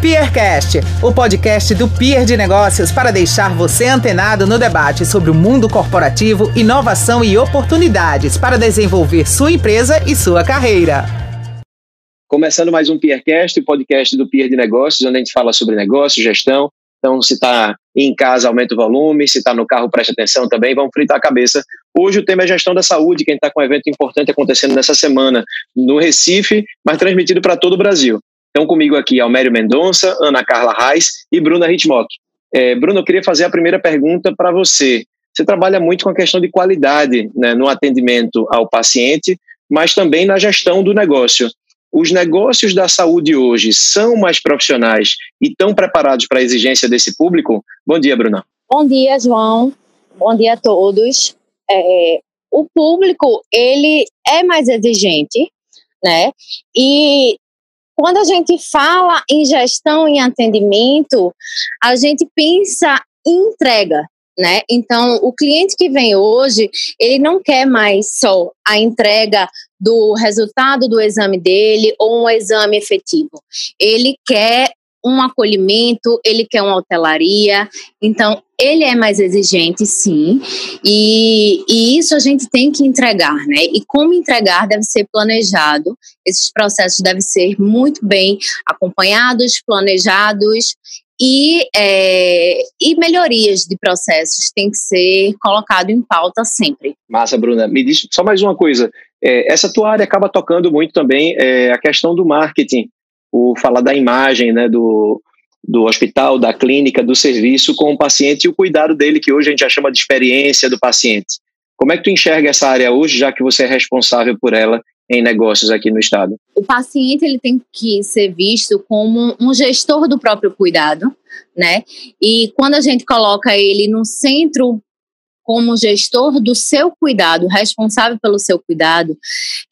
Peercast, o podcast do Peer de Negócios para deixar você antenado no debate sobre o mundo corporativo, inovação e oportunidades para desenvolver sua empresa e sua carreira. Começando mais um Peercast, o podcast do Peer de Negócios, onde a gente fala sobre negócio, gestão. Então, se está em casa, aumenta o volume, se está no carro, preste atenção também, vamos fritar a cabeça. Hoje o tema é gestão da saúde, quem está com um evento importante acontecendo nessa semana no Recife, mas transmitido para todo o Brasil. Então, comigo aqui, Almério Mendonça, Ana Carla Reis e Bruna Hitmock. É, Bruno, eu queria fazer a primeira pergunta para você. Você trabalha muito com a questão de qualidade né, no atendimento ao paciente, mas também na gestão do negócio. Os negócios da saúde hoje são mais profissionais e estão preparados para a exigência desse público? Bom dia, Bruna. Bom dia, João. Bom dia a todos. É, o público, ele é mais exigente, né? E quando a gente fala em gestão e atendimento, a gente pensa em entrega, né? Então, o cliente que vem hoje, ele não quer mais só a entrega do resultado do exame dele ou um exame efetivo. Ele quer um acolhimento, ele quer uma hotelaria, então ele é mais exigente, sim, e, e, isso a gente tem que entregar, né? E como entregar deve ser planejado, esses processos devem ser muito bem acompanhados, planejados e, é, e melhorias de processos têm que ser colocado em pauta sempre. Massa, Bruna. Me diz só mais uma coisa. É, essa tua área acaba tocando muito também é, a questão do marketing o falar da imagem né, do, do hospital, da clínica, do serviço com o paciente e o cuidado dele, que hoje a gente já chama de experiência do paciente. Como é que tu enxerga essa área hoje, já que você é responsável por ela em negócios aqui no estado? O paciente ele tem que ser visto como um gestor do próprio cuidado, né? E quando a gente coloca ele no centro como gestor do seu cuidado, responsável pelo seu cuidado,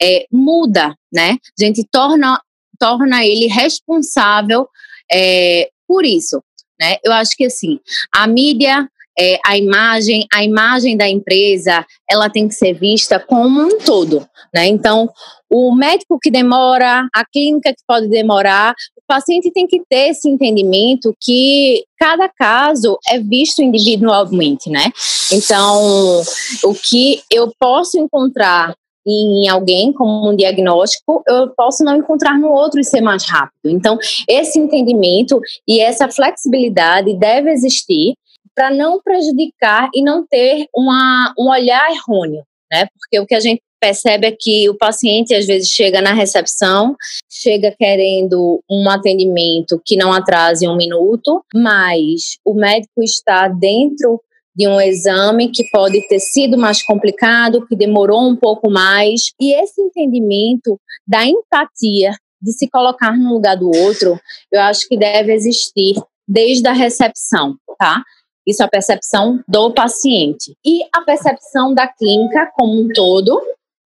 é, muda, né? A gente torna torna ele responsável é, por isso. Né? Eu acho que assim, a mídia, é, a imagem, a imagem da empresa, ela tem que ser vista como um todo. Né? Então, o médico que demora, a clínica que pode demorar, o paciente tem que ter esse entendimento que cada caso é visto individualmente, né? Então, o que eu posso encontrar em alguém como um diagnóstico, eu posso não encontrar no outro e ser mais rápido. Então, esse entendimento e essa flexibilidade deve existir para não prejudicar e não ter uma, um olhar errôneo, né? Porque o que a gente percebe é que o paciente às vezes chega na recepção, chega querendo um atendimento que não atrase um minuto, mas o médico está dentro de um exame que pode ter sido mais complicado, que demorou um pouco mais. E esse entendimento da empatia, de se colocar no lugar do outro, eu acho que deve existir desde a recepção, tá? Isso é a percepção do paciente. E a percepção da clínica como um todo,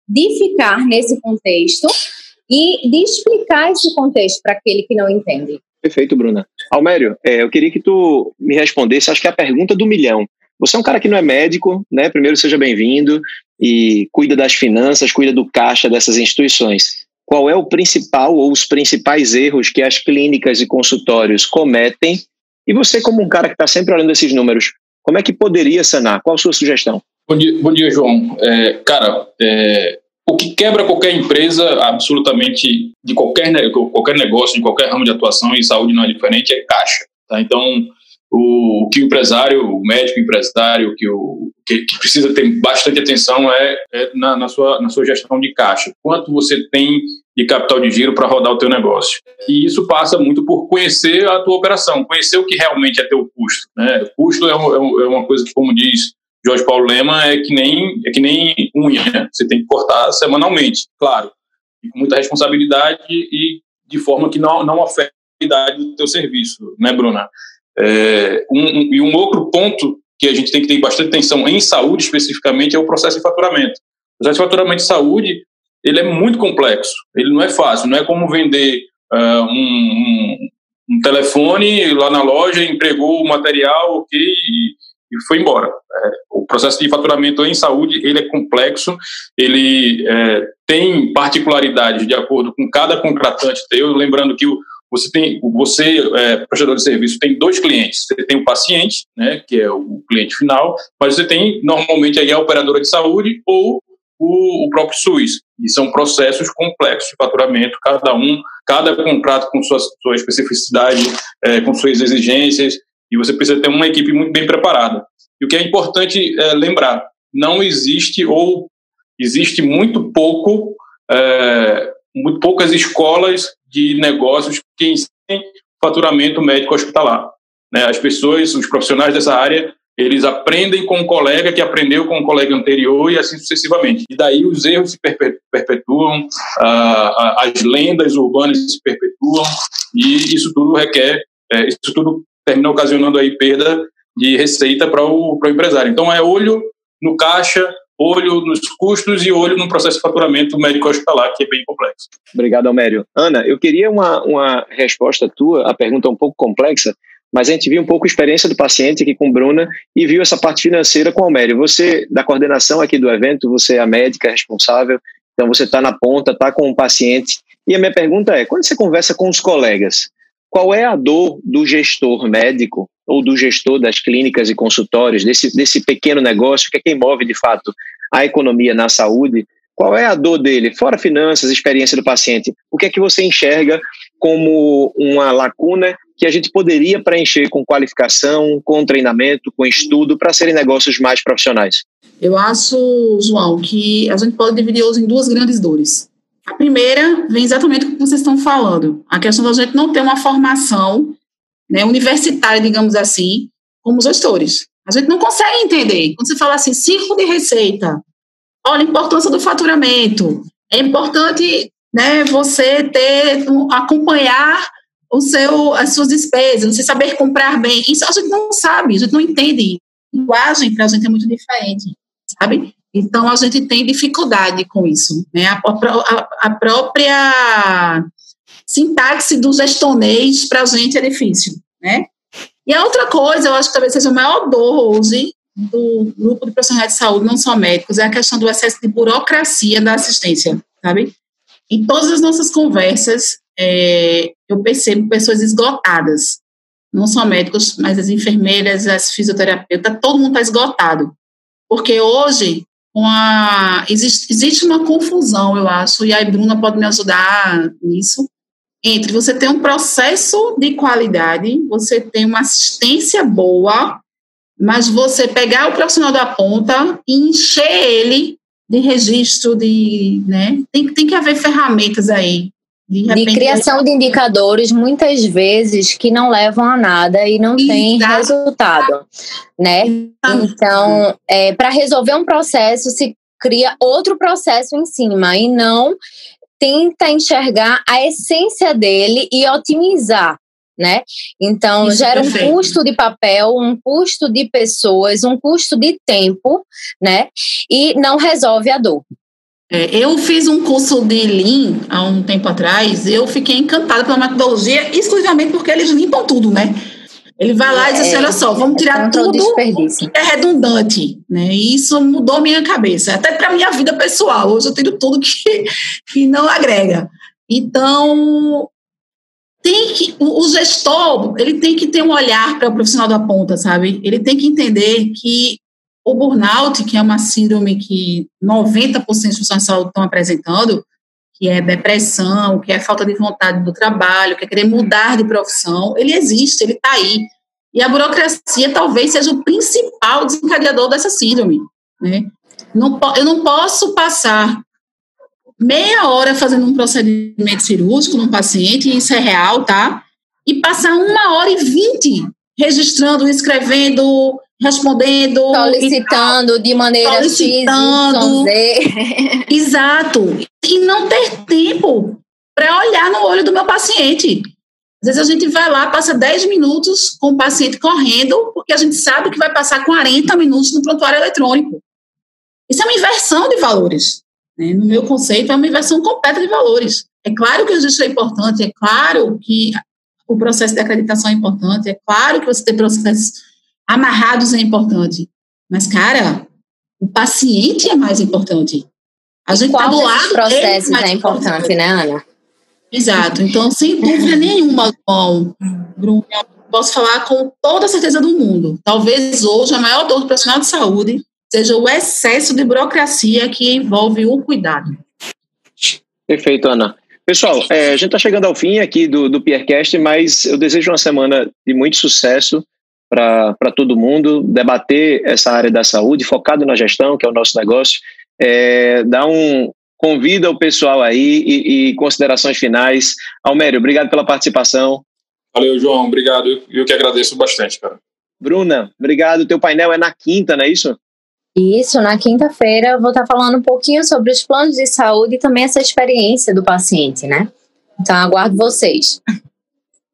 de ficar nesse contexto e de explicar esse contexto para aquele que não entende. Perfeito, Bruna. Almério, é, eu queria que tu me respondesse, acho que é a pergunta do milhão. Você é um cara que não é médico, né? Primeiro, seja bem-vindo e cuida das finanças, cuida do caixa dessas instituições. Qual é o principal ou os principais erros que as clínicas e consultórios cometem? E você, como um cara que está sempre olhando esses números, como é que poderia sanar? Qual a sua sugestão? Bom dia, bom dia João. É, cara, é, o que quebra qualquer empresa, absolutamente, de qualquer, qualquer negócio, de qualquer ramo de atuação, e saúde não é diferente, é caixa. Tá? Então, o, que o empresário, o médico empresário, que, o, que, que precisa ter bastante atenção é, é na, na, sua, na sua gestão de caixa. Quanto você tem de capital de giro para rodar o teu negócio. E isso passa muito por conhecer a tua operação, conhecer o que realmente é teu custo. Né? O custo é, um, é uma coisa que, como diz Jorge Paulo Lema, é que nem, é que nem unha, né? você tem que cortar semanalmente, claro, com muita responsabilidade e de forma que não, não a qualidade do teu serviço, né, Bruna? É, um, um, e um outro ponto que a gente tem que ter bastante atenção em saúde especificamente é o processo de faturamento. O processo de faturamento de saúde ele é muito complexo, ele não é fácil, não é como vender uh, um, um, telefone lá na loja, empregou o material, ok, e, e foi embora. É, o processo de faturamento em saúde ele é complexo, ele é, tem particularidades de acordo com cada contratante teu, lembrando que o, você tem, você, é, prestador de serviço, tem dois clientes. Você tem o paciente, né, que é o cliente final, mas você tem normalmente aí a operadora de saúde ou o, o próprio SUS. E são processos complexos de faturamento, cada um, cada contrato com sua, sua especificidade, é, com suas exigências, e você precisa ter uma equipe muito bem preparada. E o que é importante é, lembrar, não existe ou existe muito pouco, é, muito poucas escolas de negócios que ensinem faturamento médico hospitalar. Né? As pessoas, os profissionais dessa área, eles aprendem com um colega que aprendeu com um colega anterior e assim sucessivamente. E daí os erros se perpetuam, as lendas urbanas se perpetuam e isso tudo requer, é, isso tudo termina ocasionando aí perda de receita para o, para o empresário. Então é olho no caixa, olho nos custos e olho no processo de faturamento médico hospitalar, que é bem complexo. Obrigado, Almério. Ana, eu queria uma, uma resposta tua, a pergunta é um pouco complexa, mas a gente viu um pouco a experiência do paciente aqui com Bruna e viu essa parte financeira com o Almério. Você, da coordenação aqui do evento, você é a médica responsável, então você está na ponta, está com o paciente. E a minha pergunta é, quando você conversa com os colegas, qual é a dor do gestor médico ou do gestor das clínicas e consultórios, desse, desse pequeno negócio, que é quem move de fato a economia na saúde, qual é a dor dele, fora finanças, experiência do paciente? O que é que você enxerga como uma lacuna que a gente poderia preencher com qualificação, com treinamento, com estudo, para serem negócios mais profissionais? Eu acho, João, que a gente pode dividir hoje em duas grandes dores. A primeira vem exatamente do que vocês estão falando, a questão da gente não ter uma formação né, universitária, digamos assim, como gestores. A gente não consegue entender. Quando você fala assim, ciclo de receita, olha a importância do faturamento. É importante né, você ter, acompanhar o seu, as suas despesas, você saber comprar bem. Isso a gente não sabe, a gente não entende. A linguagem para a gente é muito diferente, sabe? Então a gente tem dificuldade com isso. Né? A, a, a própria sintaxe do gestonês para a gente é difícil. Né? E a outra coisa, eu acho que talvez seja o maior dor hoje do grupo de profissionais de saúde, não só médicos, é a questão do excesso de burocracia da assistência, sabe? Em todas as nossas conversas, é, eu percebo pessoas esgotadas, não só médicos, mas as enfermeiras, as fisioterapeutas, todo mundo está esgotado. Porque hoje, a, existe, existe uma confusão, eu acho, e a Bruna pode me ajudar nisso, entre você ter um processo de qualidade, você ter uma assistência boa, mas você pegar o profissional da ponta e encher ele de registro, de, né? Tem, tem que haver ferramentas aí. De, de criação de indicadores, muitas vezes, que não levam a nada e não tem resultado, né? Então, é, para resolver um processo, se cria outro processo em cima e não tenta enxergar a essência dele e otimizar, né? Então, Isso gera um custo de papel, um custo de pessoas, um custo de tempo, né? E não resolve a dor. É, eu fiz um curso de Lean há um tempo atrás, eu fiquei encantada pela metodologia, exclusivamente porque eles limpam tudo, né? Ele vai lá e diz assim, olha só, vamos tirar tudo que é redundante, né? E isso mudou minha cabeça, até para minha vida pessoal. Hoje eu tenho tudo que, que não agrega. Então, tem que o gestor, ele tem que ter um olhar para o profissional da ponta, sabe? Ele tem que entender que o burnout, que é uma síndrome que 90% dos profissionais de saúde estão apresentando, que é depressão, que é falta de vontade do trabalho, que é querer mudar de profissão, ele existe, ele está aí. E a burocracia talvez seja o principal desencadeador dessa síndrome. Né? Não, eu não posso passar meia hora fazendo um procedimento cirúrgico num paciente, isso é real, tá? E passar uma hora e vinte registrando, escrevendo, respondendo. Solicitando de maneira solicitando, X, Exato. E não ter tempo para olhar no olho do meu paciente. Às vezes a gente vai lá, passa 10 minutos com o paciente correndo, porque a gente sabe que vai passar 40 minutos no prontuário eletrônico. Isso é uma inversão de valores. Né? No meu conceito, é uma inversão completa de valores. É claro que o registro é importante, é claro que o processo de acreditação é importante, é claro que você ter processos amarrados é importante. Mas, cara, o paciente é mais importante. A gente está do lado processos é importante, importante, né, Ana? Exato. Então, sem dúvida nenhuma, João, Bruno, posso falar com toda a certeza do mundo. Talvez hoje a maior dor do profissional de saúde seja o excesso de burocracia que envolve o cuidado. Perfeito, Ana. Pessoal, é, a gente está chegando ao fim aqui do, do Piercast, mas eu desejo uma semana de muito sucesso para todo mundo, debater essa área da saúde, focado na gestão, que é o nosso negócio, é, dar um, convida o pessoal aí e, e, considerações finais. Almério, obrigado pela participação. Valeu, João, obrigado. Eu, eu que agradeço bastante, cara. Bruna, obrigado. Teu painel é na quinta, não é isso? Isso, na quinta-feira eu vou estar falando um pouquinho sobre os planos de saúde e também essa experiência do paciente, né? Então aguardo vocês.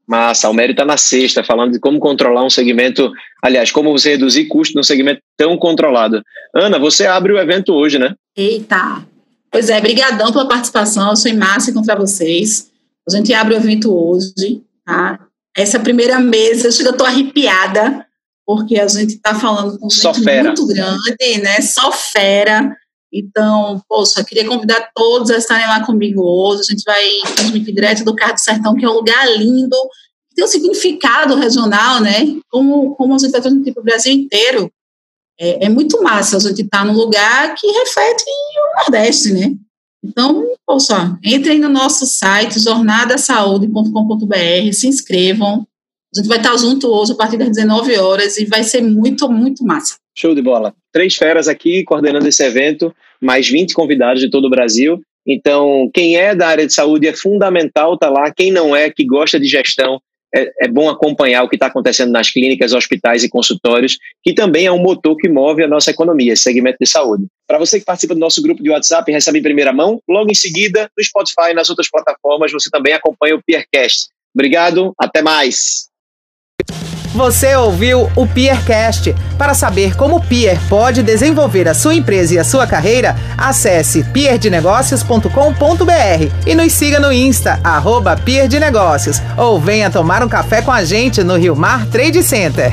Massa, o mérito está na sexta, falando de como controlar um segmento, aliás, como você reduzir custo num segmento tão controlado. Ana, você abre o evento hoje, né? Eita! Pois é, brigadão pela participação, eu sou em massa encontrar vocês. A gente abre o evento hoje, tá? Essa primeira mesa, eu estou arrepiada, porque a gente está falando com gente muito grande, né? Só fera. Então, poxa, queria convidar todos a estarem lá comigo hoje. A gente vai transmitir direto do Carro do Sertão, que é um lugar lindo, que tem um significado regional, né? Como, como a gente está transmitindo para o Brasil inteiro. É, é, muito massa a gente estar tá num lugar que reflete o Nordeste, né? Então, poxa, entrem no nosso site, jornadasaude.com.br, se inscrevam, a gente vai estar junto hoje a partir das 19 horas e vai ser muito, muito massa. Show de bola. Três feras aqui coordenando esse evento, mais 20 convidados de todo o Brasil. Então, quem é da área de saúde é fundamental estar tá lá. Quem não é, que gosta de gestão, é, é bom acompanhar o que está acontecendo nas clínicas, hospitais e consultórios, que também é um motor que move a nossa economia, esse segmento de saúde. Para você que participa do nosso grupo de WhatsApp e recebe em primeira mão, logo em seguida, no Spotify e nas outras plataformas, você também acompanha o Peercast. Obrigado, até mais! Você ouviu o Peercast. Para saber como o Peer pode desenvolver a sua empresa e a sua carreira, acesse peerdenegócios.com.br e nos siga no Insta, arroba Peer de Negócios, ou venha tomar um café com a gente no Rio Mar Trade Center.